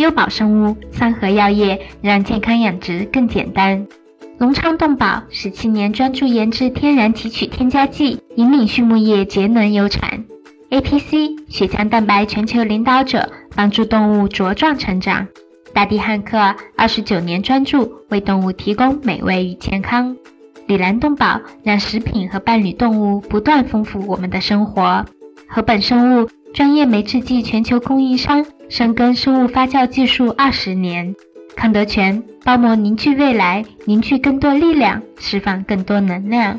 优宝生物、三和药业让健康养殖更简单。隆昌动宝十七年专注研制天然提取添加剂，引领畜牧业节能优产。APC 血浆蛋白全球领导者，帮助动物茁壮成长。大地汉克二十九年专注为动物提供美味与健康。里兰动宝让食品和伴侣动物不断丰富我们的生活。禾本生物专业酶制剂全球供应商。深耕生物发酵技术二十年，康德全包膜凝聚未来，凝聚更多力量，释放更多能量。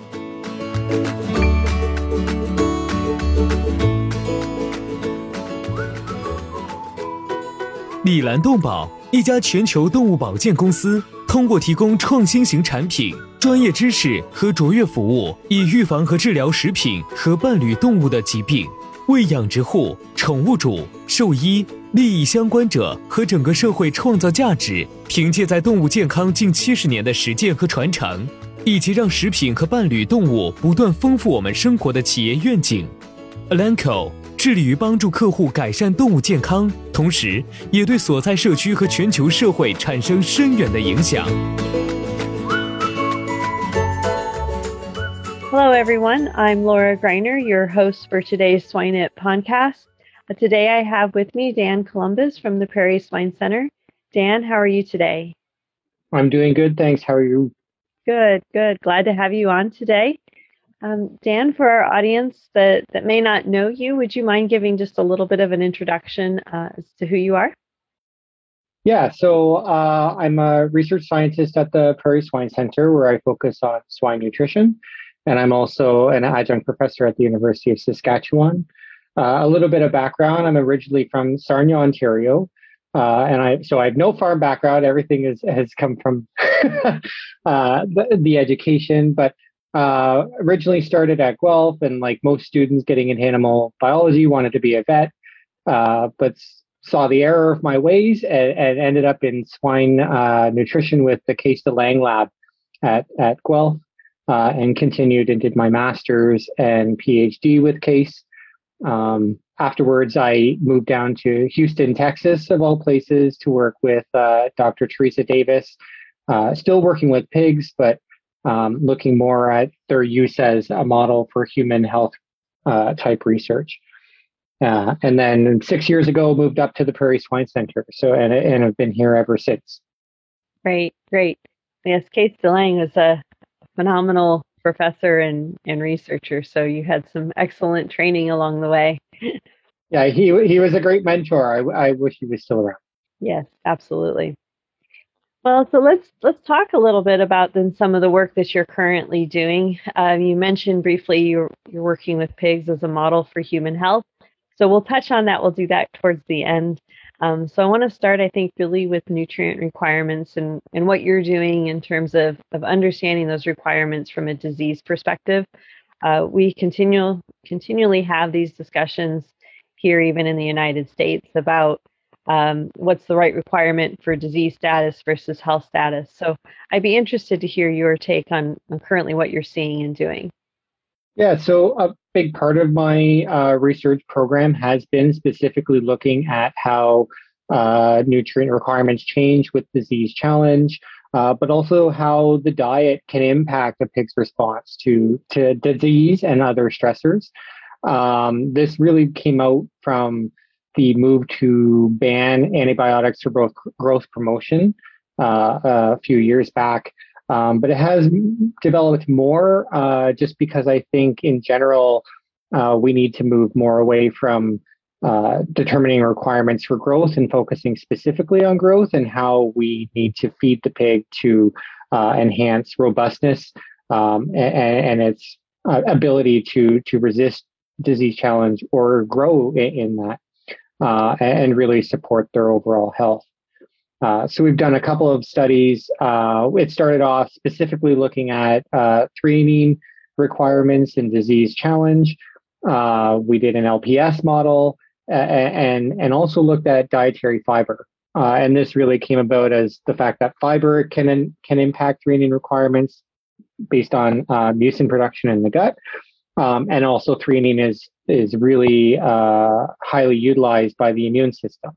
李兰动宝一家全球动物保健公司，通过提供创新型产品、专业知识和卓越服务，以预防和治疗食品和伴侣动物的疾病。为养殖户、宠物主、兽医、利益相关者和整个社会创造价值，凭借在动物健康近七十年的实践和传承，以及让食品和伴侣动物不断丰富我们生活的企业愿景。Elanco 致力于帮助客户改善动物健康，同时也对所在社区和全球社会产生深远的影响。Hello, everyone. I'm Laura Greiner, your host for today's Swine It podcast. Today I have with me Dan Columbus from the Prairie Swine Center. Dan, how are you today? I'm doing good, thanks. How are you? Good, good. Glad to have you on today. Um, Dan, for our audience that, that may not know you, would you mind giving just a little bit of an introduction uh, as to who you are? Yeah, so uh, I'm a research scientist at the Prairie Swine Center where I focus on swine nutrition and I'm also an adjunct professor at the University of Saskatchewan. Uh, a little bit of background: I'm originally from Sarnia, Ontario, uh, and I so I have no farm background. Everything is has come from uh, the, the, education, but uh, originally started at Guelph, and like most students getting into animal biology, wanted to be a vet, uh, but saw the error of my ways and, and ended up in swine nutrition with the Kees de Lange lab at at Guelph uh, and continued and did my master's and PhD with Kees. Um, afterwards, I moved down to Houston, Texas, of all places, to work with uh, Dr. Teresa Davis, uh, still working with pigs, but um, looking more at their use as a model for human health uh, type research. Uh, and then six years ago, moved up to the Prairie Swine Center. So, and, and have been here ever since. Great, great. Yes, Kees de Lange is a phenomenal professor and, and researcher. So you had some excellent training along the way. yeah, he he was a great mentor. I, I wish he was still around. Yes, absolutely. Well, so let's let's talk a little bit about then some of the work that you're currently doing. Uh, you mentioned briefly you're you're working with pigs as a model for human health. So we'll touch on that. We'll do that towards the end. Um, so I want to start, I think, really with nutrient requirements and, and what you're doing in terms of, of understanding those requirements from a disease perspective. Uh, we continue, continually have these discussions here, even in the United States, about um, what's the right requirement for disease status versus health status. So I'd be interested to hear your take on, on currently what you're seeing and doing. Yeah, so a big part of my uh, research program has been specifically looking at how uh, nutrient requirements change with disease challenge, uh, but also how the diet can impact a pig's response to, to disease and other stressors. Um, this really came out from the move to ban antibiotics for both growth promotion uh, a few years back. Um, but it has developed more uh, just because I think in general uh, we need to move more away from uh, determining requirements for growth and focusing specifically on growth and how we need to feed the pig to uh, enhance robustness um, and, and, its uh, ability to to resist disease challenge or grow in, in that uh, and really support their overall health. Uh, so we've done a couple of studies. Uh, it started off specifically looking at uh, threonine requirements and disease challenge. Uh, we did an LPS model and and also looked at dietary fiber. Uh, and this really came about as the fact that fiber can can impact threonine requirements based on uh, mucin production in the gut, um, and also threonine is is really highly utilized by the immune system.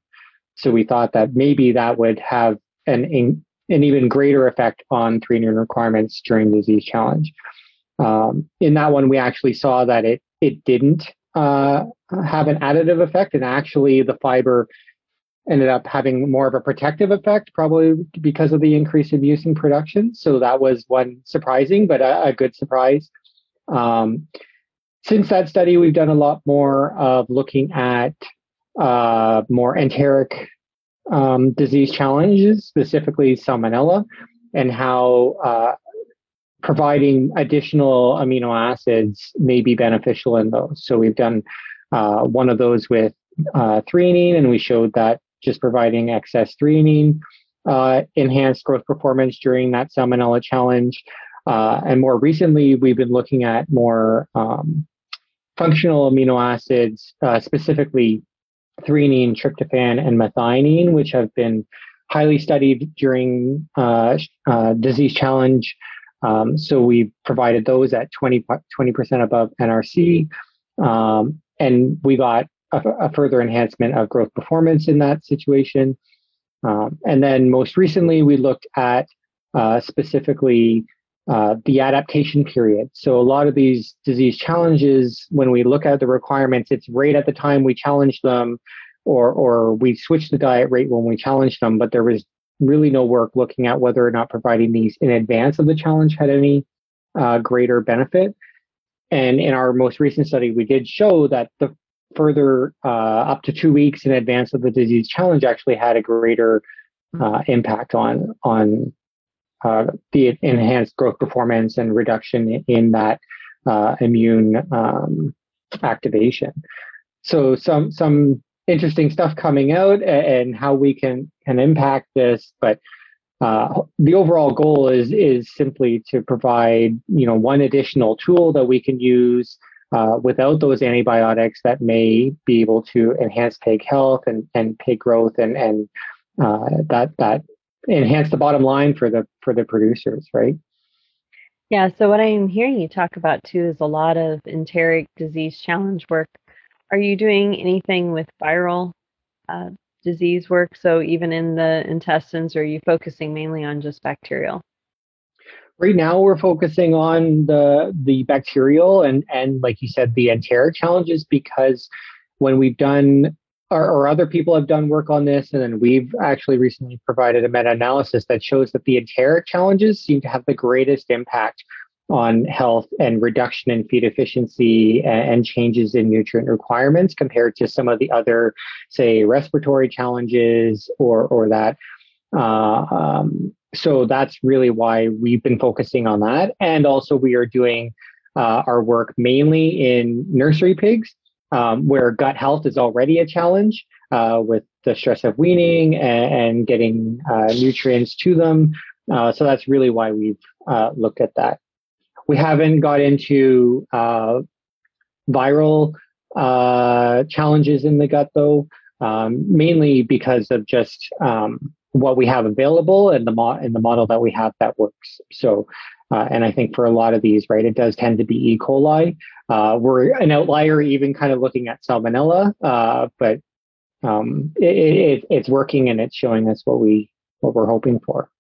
So we thought that maybe that would have an an even greater effect on threonine requirements during disease challenge. Um, in that one, we actually saw that it it didn't uh, have an additive effect, and actually the fiber ended up having more of a protective effect, probably because of the increase in mucin production. So that was one surprising, but a, a good surprise. Um, since that study, we've done a lot more of looking at uh, more enteric um, disease challenges, specifically salmonella, and how uh, providing additional amino acids may be beneficial in those. So we've done uh, one of those with uh, threonine, and we showed that just providing excess threonine uh, enhanced growth performance during that salmonella challenge. Uh, and more recently, we've been looking at more um, functional amino acids, specifically threonine, tryptophan, and methionine, which have been highly studied during uh, uh, disease challenge. Um, so we provided those at 20, percent above NRC. Um, and we got a, a, further enhancement of growth performance in that situation. Um, and then most recently, we looked at uh, specifically uh, the adaptation period. So a lot of these disease challenges, when we look at the requirements, it's right at the time we challenge them, or or we switch the diet rate when we challenge them. But there was really no work looking at whether or not providing these in advance of the challenge had any uh, greater benefit. And in our most recent study, we did show that the further uh, up to two weeks in advance of the disease challenge actually had a greater uh, impact on on uh, the enhanced growth performance and reduction in that uh, immune um, activation. So some some interesting stuff coming out and how we can can impact this, but uh, the overall goal is is simply to provide you know one additional tool that we can use uh, without those antibiotics that may be able to enhance pig health and, and pig growth and and uh, that that enhance the bottom line for the for the producers, right? Yeah. So what I'm hearing you talk about too is a lot of enteric disease challenge work. Are you doing anything with viral uh, disease work? So even in the intestines, or are you focusing mainly on just bacterial? Right now, we're focusing on the the bacterial and and like you said, the enteric challenges because when we've done or, or, other people have done work on this, and then we've actually recently provided a meta-analysis that shows that the enteric challenges seem to have the greatest impact on health and reduction in feed efficiency and, and changes in nutrient requirements compared to some of the other, say, respiratory challenges or or that. Uh, um, so that's really why we've been focusing on that, and also we are doing uh, our work mainly in nursery pigs um, where gut health is already a challenge uh, with the stress of weaning and, and getting uh, nutrients to them. Uh, so that's really why we've uh, looked at that. We haven't got into uh, viral uh, challenges in the gut though, um, mainly because of just um, what we have available and the mo- and the model that we have that works. So uh, and I think for a lot of these, right, it does tend to be E. coli. Uh, we're an outlier, even kind of looking at salmonella, uh, but um, it, it, it's working and it's showing us what we what we're hoping for.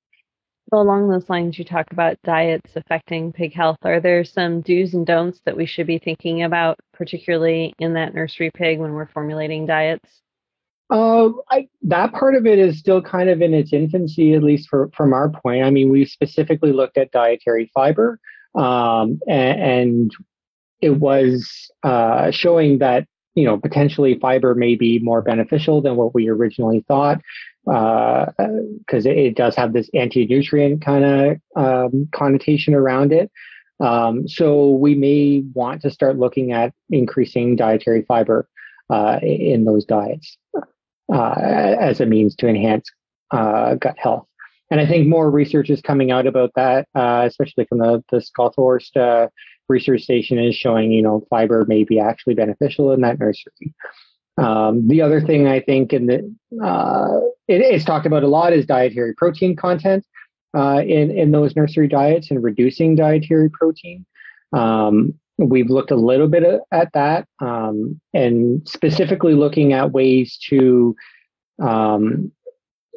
So along those lines, you talk about diets affecting pig health. Are there some do's and don'ts that we should be thinking about, particularly in that nursery pig when we're formulating diets? Uh, I, that part of it is still kind of in its infancy, at least for, from our point. I mean, we specifically looked at dietary fiber, um, and, and, it was uh, showing that you know potentially fiber may be more beneficial than what we originally thought, because uh, it, it, does have this anti-nutrient kind of um, connotation around it. Um, so we may want to start looking at increasing dietary fiber uh, in those diets uh, as a means to enhance uh, gut health. And I think more research is coming out about that, uh, especially from the, the uh, research station is showing, you know, fiber may be actually beneficial in that nursery. Um, the other thing I think in the, uh, it, it's talked about a lot is dietary protein content uh, in, in those nursery diets and reducing dietary protein. Um, we've looked a little bit at that um, and specifically looking at ways to um,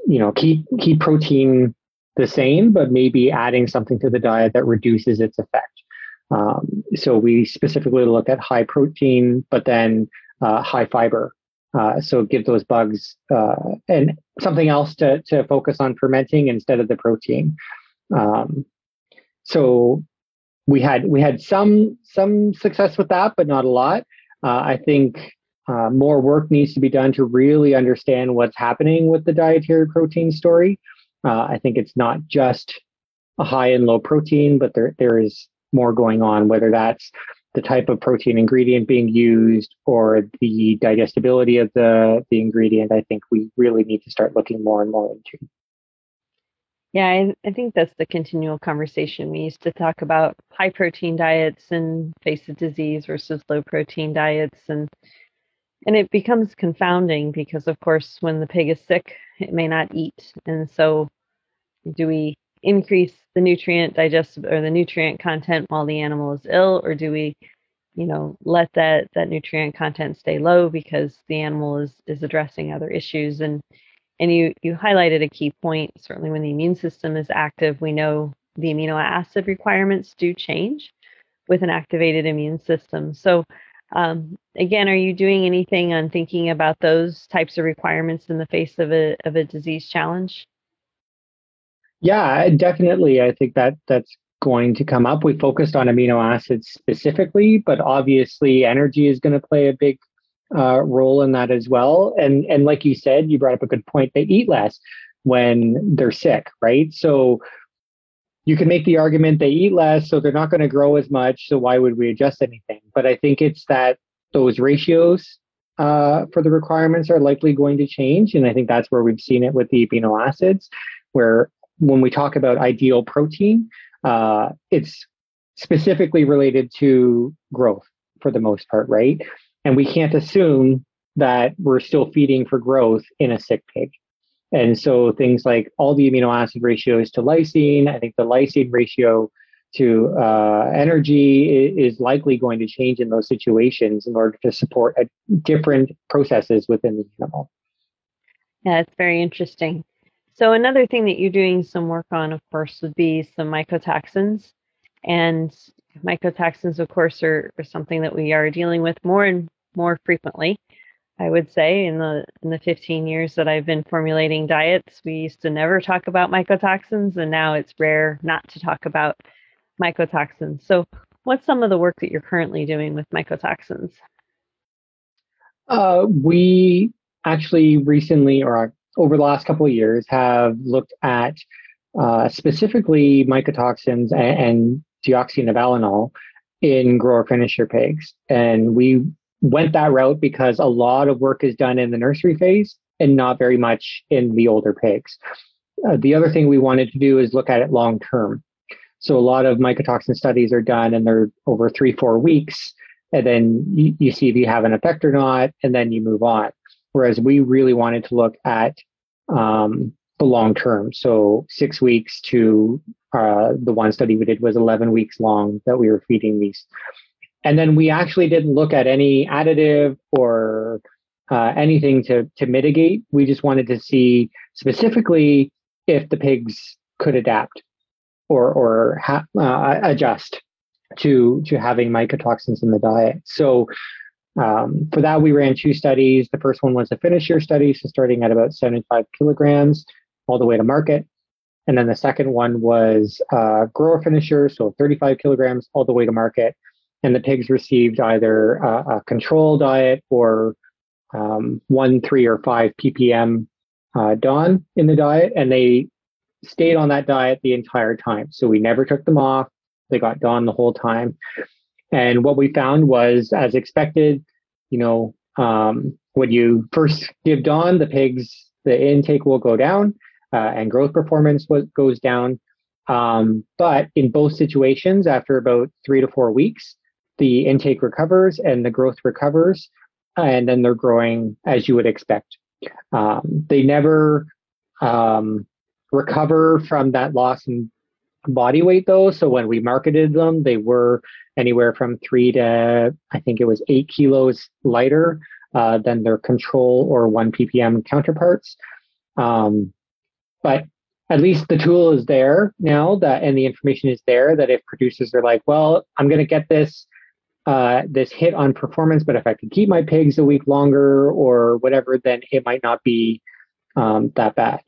you know keep keep protein the same but maybe adding something to the diet that reduces its effect. Um, so we specifically look at high protein but then uh, high fiber. Uh, so give those bugs uh, and something else to, to focus on fermenting instead of the protein. Um, so we had we had some some success with that, but not a lot. Uh, I think uh, more work needs to be done to really understand what's happening with the dietary protein story. Uh, I think it's not just a high and low protein, but there there is more going on. Whether that's the type of protein ingredient being used or the digestibility of the the ingredient, I think we really need to start looking more and more into. Yeah, I, I think that's the continual conversation. We used to talk about high protein diets and face of disease versus low protein diets and and it becomes confounding because of course when the pig is sick it may not eat and so do we increase the nutrient digest or the nutrient content while the animal is ill or do we you know let that that nutrient content stay low because the animal is is addressing other issues and and you you highlighted a key point. Certainly, when the immune system is active, we know the amino acid requirements do change with an activated immune system. So, um, again, are you doing anything on thinking about those types of requirements in the face of a of a disease challenge? Yeah, definitely. I think that that's going to come up. We focused on amino acids specifically, but obviously energy is going to play a big uh, role in that as well. And and like you said, you brought up a good point. They eat less when they're sick, right? So you can make the argument they eat less, so they're not going to grow as much. So why would we adjust anything? But I think it's that those ratios uh, for the requirements are likely going to change, and I think that's where we've seen it with the amino acids, where when we talk about ideal protein, uh, it's specifically related to growth for the most part, right? And we can't assume that we're still feeding for growth in a sick pig. And so things like all the amino acid ratios to lysine, I think the lysine ratio to uh, energy is likely going to change in those situations in order to support a, different processes within the animal. Yeah, it's very interesting. So another thing that you're doing some work on, of course, would be some mycotoxins. And mycotoxins, of course, are, are something that we are dealing with more and more frequently. I would say in the in the 15 years that I've been formulating diets, we used to never talk about mycotoxins, and now it's rare not to talk about mycotoxins. So, what's some of the work that you're currently doing with mycotoxins? Uh, we actually recently, or over the last couple of years, have looked at uh, specifically mycotoxins and, and deoxynivalenol in grower finisher pigs, and we went that route because a lot of work is done in the nursery phase and not very much in the older pigs. Uh, the other thing we wanted to do is look at it long term. So a lot of mycotoxin studies are done and they're over three, four weeks. And then you, you see if you have an effect or not, and then you move on. Whereas we really wanted to look at um, the long term. So six weeks to uh, the one study we did was 11 weeks long that we were feeding these and then we actually didn't look at any additive or uh, anything to, to mitigate. We just wanted to see specifically if the pigs could adapt or, or ha- uh, adjust to, to having mycotoxins in the diet. So um, for that, we ran two studies. The first one was a finisher study, so starting at about 75 kilograms all the way to market. And then the second one was uh, grower finisher, so 35 kilograms all the way to market and the pigs received either a, a control diet or um, one, three, or five ppm uh, DON in the diet, and they stayed on that diet the entire time. So we never took them off. They got DON the whole time. And what we found was, as expected, you know, um, when you first give DON, the pigs, the intake will go down. uh, and growth performance was, goes down. Um, but in both situations, after about three to four weeks, the intake recovers and the growth recovers, and then they're growing as you would expect. Um, they never um, recover from that loss in body weight, though. So when we marketed them, they were anywhere from three to, I think it was eight kilos lighter uh, than their control or 1 ppm counterparts. Um, but at least the tool is there now that and the information is there that if producers are like well i'm going to get this uh, this hit on performance but if i can keep my pigs a week longer or whatever then it might not be um, that bad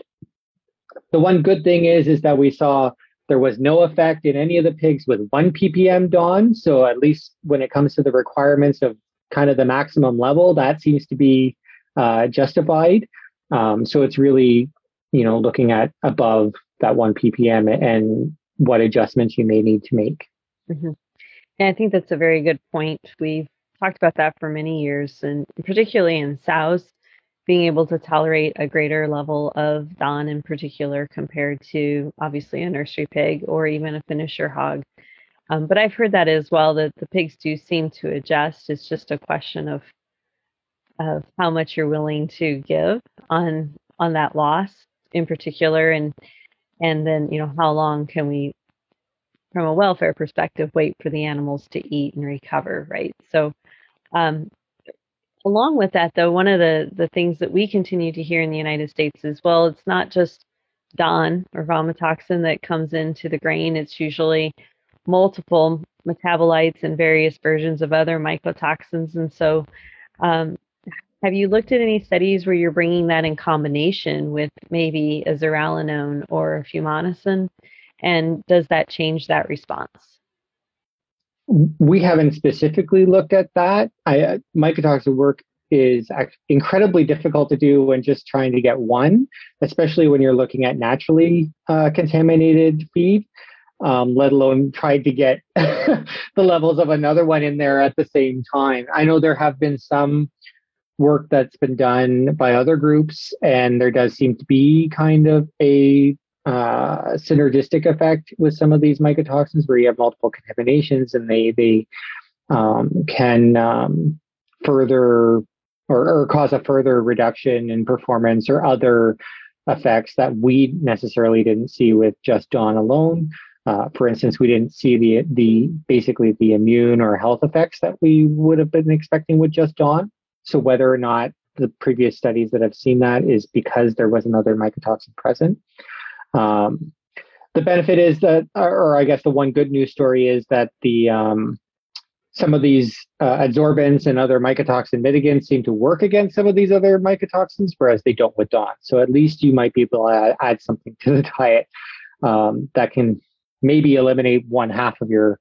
the one good thing is is that we saw there was no effect in any of the pigs with 1 ppm DON so at least when it comes to the requirements of kind of the maximum level that seems to be uh, justified um, so it's really you know, looking at above that one ppm and what adjustments you may need to make. Mm-hmm. And I think that's a very good point. We've talked about that for many years, and particularly in sows, being able to tolerate a greater level of DON in particular compared to obviously a nursery pig or even a finisher hog. Um, but I've heard that as well that the pigs do seem to adjust. It's just a question of of how much you're willing to give on on that loss in particular and and then you know how long can we from a welfare perspective wait for the animals to eat and recover right? So um, along with that though one of the the things that we continue to hear in the united states is well it's not just DON or vomitoxin that comes into the grain. It's usually multiple metabolites and various versions of other mycotoxins. And so um, have you looked at any studies where you're bringing that in combination with maybe a zearalenone or a fumonisin? And does that change that response? We haven't specifically looked at that. I, uh, mycotoxin work is incredibly difficult to do when just trying to get one, especially when you're looking at naturally uh, contaminated feed, um, let alone try to get the levels of another one in there at the same time. I know there have been some work that's been done by other groups, and there does seem to be kind of a uh, synergistic effect with some of these mycotoxins where you have multiple contaminations and they they um, can um, further or, or, cause a further reduction in performance or other effects that we necessarily didn't see with just DON alone. Uh, for instance, we didn't see the the basically the immune or health effects that we would have been expecting with just DON. So whether or not the previous studies that have seen that is because there was another mycotoxin present. Um, the benefit is that, or I guess the one good news story is that the um, some of these uh, adsorbents and other mycotoxin mitigants seem to work against some of these other mycotoxins, whereas they don't with DON. So at least you might be able to add, add something to the diet um, that can maybe eliminate one half of your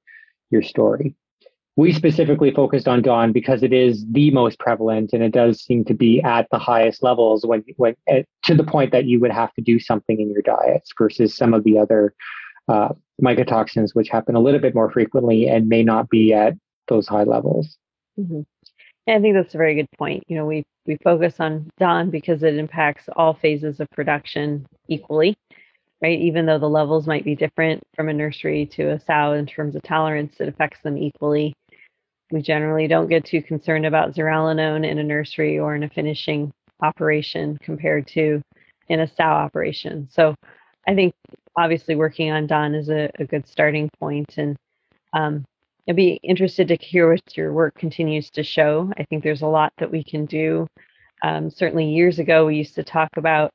your story we specifically focused on DON because it is the most prevalent and it does seem to be at the highest levels when, when eh, to the point that you would have to do something in your diets versus some of the other uh, mycotoxins which happen a little bit more frequently and may not be at those high levels mm-hmm. i think that's a very good point you know we we focus on DON because it impacts all phases of production equally right? Even though the levels might be different from a nursery to a sow in terms of tolerance, it affects them equally. We generally don't get too concerned about zearalenone in a nursery or in a finishing operation compared to in a sow operation. So I think obviously working on DON is a, a good starting point and um, I'd be interested to hear what your work continues to show. I think there's a lot that we can do. Um, certainly years ago, we used to talk about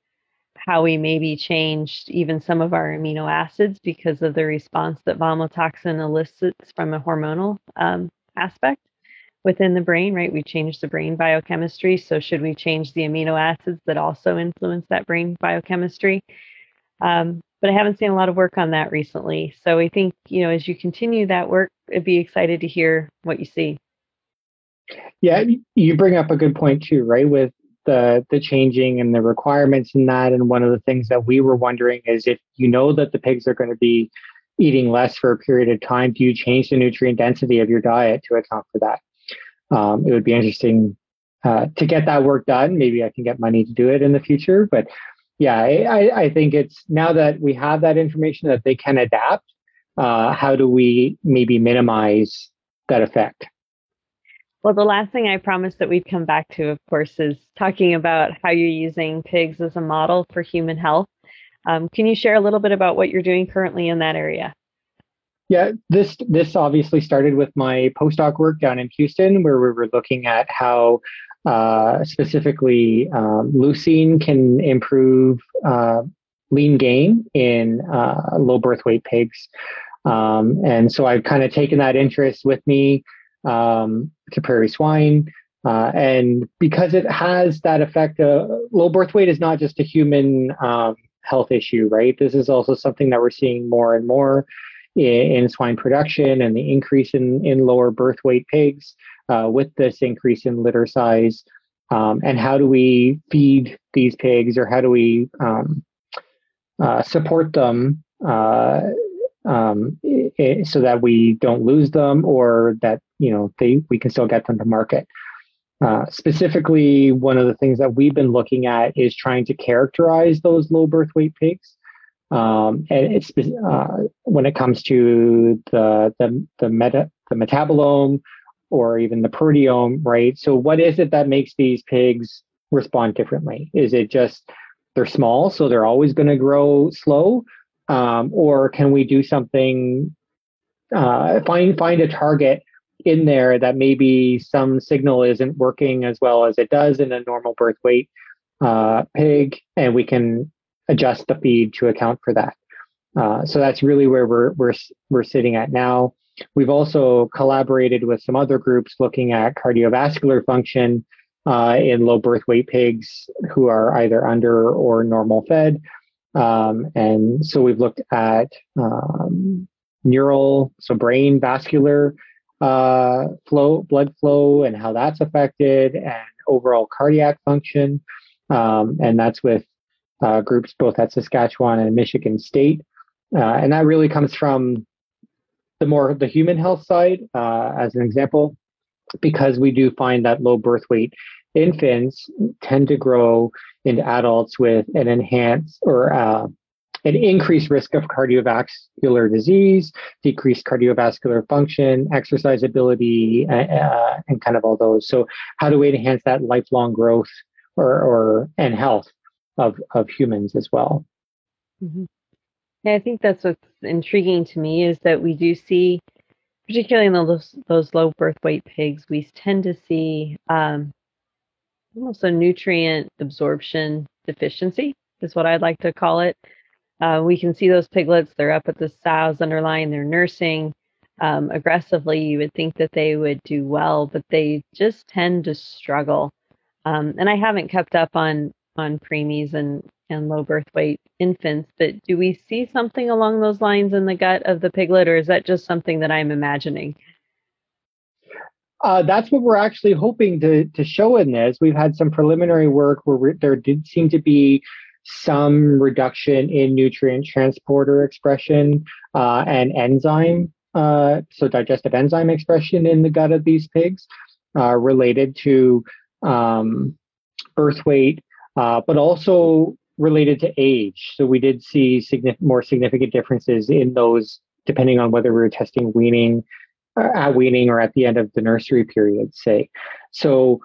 how we maybe changed even some of our amino acids because of the response that vomitoxin elicits from a hormonal um, aspect within the brain, right? We change the brain biochemistry. So, should we change the amino acids that also influence that brain biochemistry? Um, but I haven't seen a lot of work on that recently. So, I think, you know, as you continue that work, I'd be excited to hear what you see. Yeah, you bring up a good point too, right? With the the changing and the requirements in that. And one of the things that we were wondering is if you know that the pigs are going to be eating less for a period of time, do you change the nutrient density of your diet to account for that? Um, it would be interesting uh, to get that work done. Maybe I can get money to do it in the future, but yeah, I, I think it's now that we have that information that they can adapt. Uh, how do we maybe minimize that effect? Well, the last thing I promised that we'd come back to, of course, is talking about how you're using pigs as a model for human health. Um, can you share a little bit about what you're doing currently in that area? Yeah, this this obviously started with my postdoc work down in Houston, where we were looking at how uh, specifically um, leucine can improve uh, lean gain in uh, low birth weight pigs. Um, and so I've kind of taken that interest with me um, to prairie swine. Uh, and because it has that effect, uh, low birth weight is not just a human um, health issue, right? This is also something that we're seeing more and more in, in swine production and the increase in, in lower birth weight pigs uh, with this increase in litter size. Um, and how do we feed these pigs or how do we um, uh, support them uh, um, it, so that we don't lose them or that you know they we can still get them to market. Uh, specifically, one of the things that we've been looking at is trying to characterize those low birth weight pigs. Um, and it's uh, when it comes to the the the meta the metabolome or even the proteome, right? So, what is it that makes these pigs respond differently? Is it just they're small, so they're always going to grow slow, um, or can we do something? Uh, find find a target in there that maybe some signal isn't working as well as it does in a normal birth weight uh, pig, and we can adjust the feed to account for that. Uh, so that's really where we're we're we're sitting at now. We've also collaborated with some other groups looking at cardiovascular function uh, in low birth weight pigs who are either under or normal fed. Um, and so we've looked at um, neural, so brain vascular uh, flow, blood flow, and how that's affected, and overall cardiac function. Um, and that's with uh, groups both at Saskatchewan and Michigan State. Uh, and that really comes from the more the human health side, uh, as an example, because we do find that low birth weight infants tend to grow into adults with an enhanced or uh, an increased risk of cardiovascular disease, decreased cardiovascular function, exercise ability, uh, and kind of all those. So, how do we enhance that lifelong growth or, or and health of of humans as well? Mm-hmm. Yeah, I think that's what's intriguing to me is that we do see, particularly in those those low birth weight pigs, we tend to see um, almost a nutrient absorption deficiency is what I'd like to call it. Uh, we can see those piglets, they're up at the sows underlying, they're nursing um, aggressively. You would think that they would do well, but they just tend to struggle. Um, and I haven't kept up on on preemies and, and low birth weight infants, but do we see something along those lines in the gut of the piglet, or is that just something that I'm imagining? Uh, that's what we're actually hoping to to show in this. We've had some preliminary work where there did seem to be some reduction in nutrient transporter expression uh, and enzyme, uh, so digestive enzyme expression in the gut of these pigs uh, related to um, birth weight, uh, but also related to age. So we did see significant, more significant differences in those depending on whether we were testing weaning uh, at weaning or at the end of the nursery period, say. So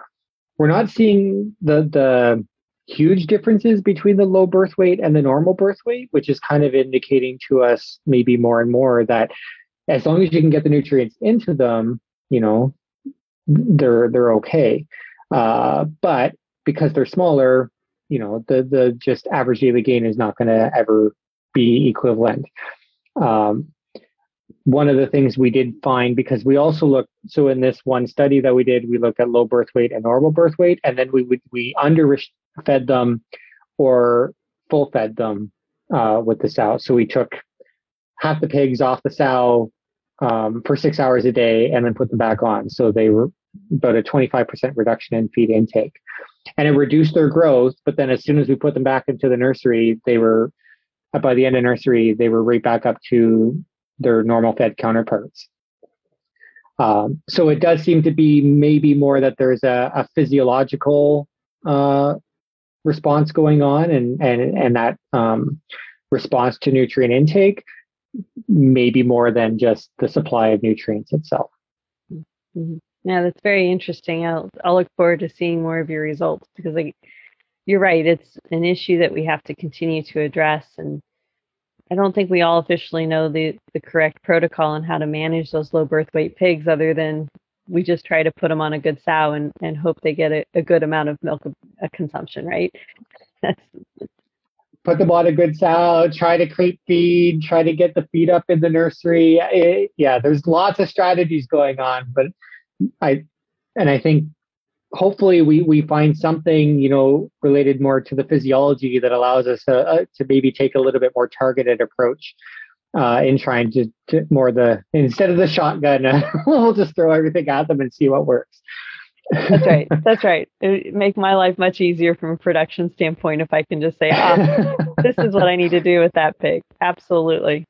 we're not seeing the the huge differences between the low birth weight and the normal birth weight, which is kind of indicating to us maybe more and more that as long as you can get the nutrients into them, you know, they're they're okay. Uh, but because they're smaller, you know, the the just average daily gain is not going to ever be equivalent. Um, one of the things we did find because we also looked so in this one study that we did we looked at low birth weight and normal birth weight and then we would we under fed them or full fed them uh, with the sow. So we took half the pigs off the sow um, for six hours a day and then put them back on. So they were about a 25% reduction in feed intake. And it reduced their growth but then as soon as we put them back into the nursery they were by the end of nursery they were right back up to their normal fed counterparts. Um, so it does seem to be maybe more that there's a, a physiological uh, response going on and and and that um, response to nutrient intake maybe more than just the supply of nutrients itself. Mm-hmm. Yeah, that's very interesting. I'll I'll look forward to seeing more of your results because like you're right, it's an issue that we have to continue to address and I don't think we all officially know the, the correct protocol on how to manage those low birth weight pigs other than we just try to put them on a good sow and, and hope they get a, a good amount of milk uh, consumption, right? That's put them on a good sow, try to create feed, try to get the feed up in the nursery. It, yeah, there's lots of strategies going on, but I and I think hopefully we we find something you know related more to the physiology that allows us uh, to maybe take a little bit more targeted approach uh, in trying to, to, more the instead of the shotgun we'll just throw everything at them and see what works that's right that's right it make my life much easier from a production standpoint if i can just say ah this is what i need to do with that pig absolutely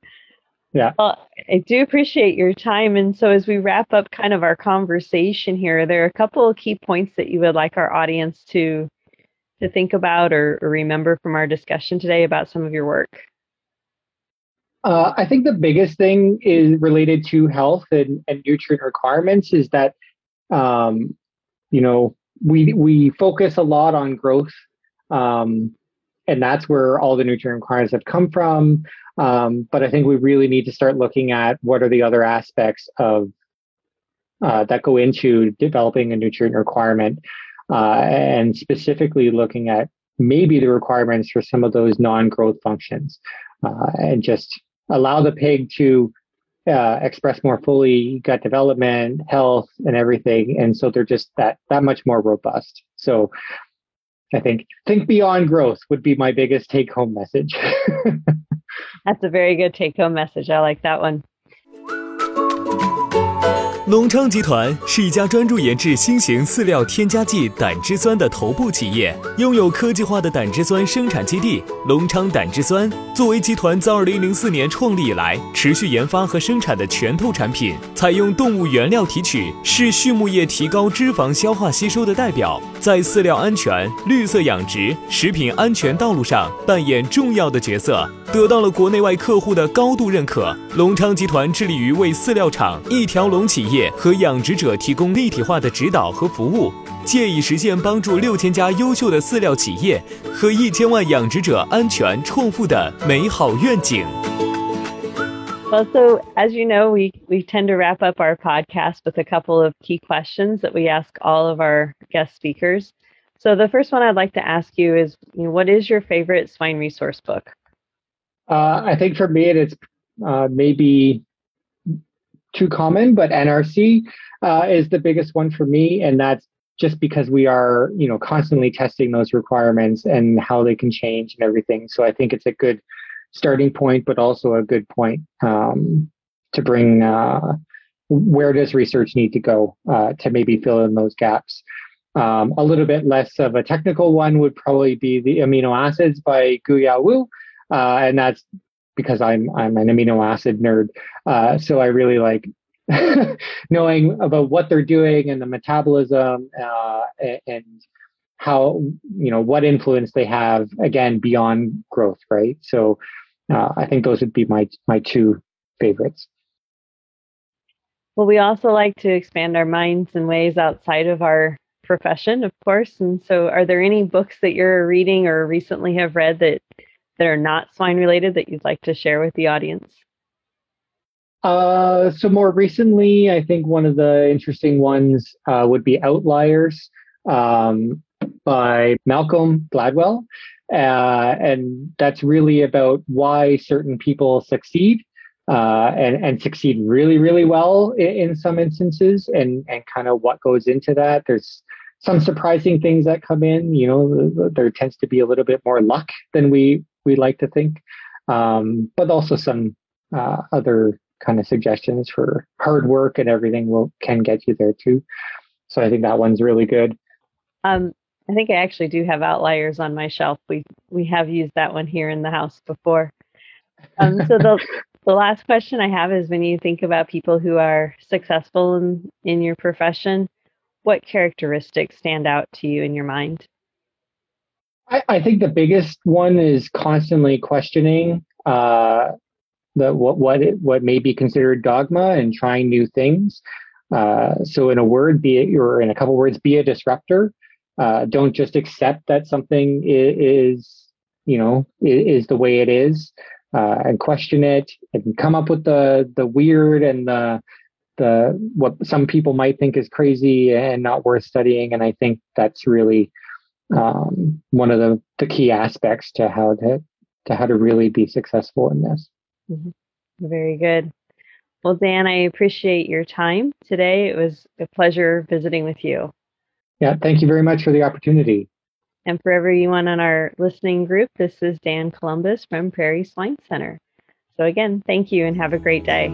yeah. Well, I do appreciate your time. And so, as we wrap up kind of our conversation here, there are a couple of key points that you would like our audience to to think about or, or remember from our discussion today about some of your work. Uh, I think the biggest thing is related to health and, and nutrient requirements is that, um, you know, we we focus a lot on growth, um, and that's where all the nutrient requirements have come from. Um, but I think we really need to start looking at what are the other aspects of uh, that go into developing a nutrient requirement, uh, and specifically looking at maybe the requirements for some of those non-growth functions, uh, and just allow the pig to uh, express more fully gut development, health, and everything. And so they're just that that much more robust. So I think think beyond growth would be my biggest take home message. That's a very good take home message. I like that one. 隆昌集团是一家专注研制新型饲料添加剂胆汁酸的头部企业，拥有科技化的胆汁酸生产基地——隆昌胆汁酸。作为集团自2004年创立以来持续研发和生产的拳头产品，采用动物原料提取，是畜牧业提高脂肪消化吸收的代表，在饲料安全、绿色养殖、食品安全道路上扮演重要的角色。得到了国内外客户的高度认可。隆昌集团致力于为饲料厂、一条龙企业和养殖者提供立体化的指导和服务，借以实现帮助六千家优秀的饲料企业和一千万养殖者安全创富的美好愿景。Well, so as you know, we, we tend to wrap up our podcast with a couple of key questions that we ask all of our guest speakers. So the first one I'd like to ask you is, you know, what is your favorite swine resource book? Uh, I think for me, it's uh, maybe too common, but NRC uh, is the biggest one for me, and that's just because we are, you know, constantly testing those requirements and how they can change and everything. So I think it's a good starting point, but also a good point um, to bring uh, where does research need to go uh, to maybe fill in those gaps. Um, a little bit less of a technical one would probably be the amino acids by Guoyao Wu uh, and that's because I'm I'm an amino acid nerd. Uh, so I really like knowing about what they're doing and the metabolism uh, and how you know what influence they have again beyond growth, right? So uh, I think those would be my my two favorites. Well, we also like to expand our minds in ways outside of our profession, of course. And so, are there any books that you're reading or recently have read that that are not swine related that you'd like to share with the audience? Uh, so more recently, I think one of the interesting ones uh, would be Outliers um, by Malcolm Gladwell. Uh, and that's really about why certain people succeed uh, and, and succeed really, really well in, in some instances and, and kind of what goes into that. There's some surprising things that come in. You know, there tends to be a little bit more luck than we we like to think, um, but also some uh, other kind of suggestions for hard work and everything will can get you there too. So I think that one's really good. Um, I think I actually do have outliers on my shelf. We we have used that one here in the house before. Um, so the the last question I have is when you think about people who are successful in in your profession, what characteristics stand out to you in your mind? I, I think the biggest one is constantly questioning uh, the what what it, what may be considered dogma and trying new things. Uh, so in a word, be it or in a couple words, be a disruptor. Uh, don't just accept that something is, is you know is, is, the way it is, uh, and question it and come up with the the weird and the the what some people might think is crazy and not worth studying. And I think that's really um, one of the, the key aspects to how to to how to really be successful in this. Mm-hmm. Very good. Well, Dan, I appreciate your time today. It was a pleasure visiting with you. Yeah, thank you very much for the opportunity. And for everyone on our listening group, this is Dan Columbus from Prairie Swine Center. So, again, thank you and have a great day.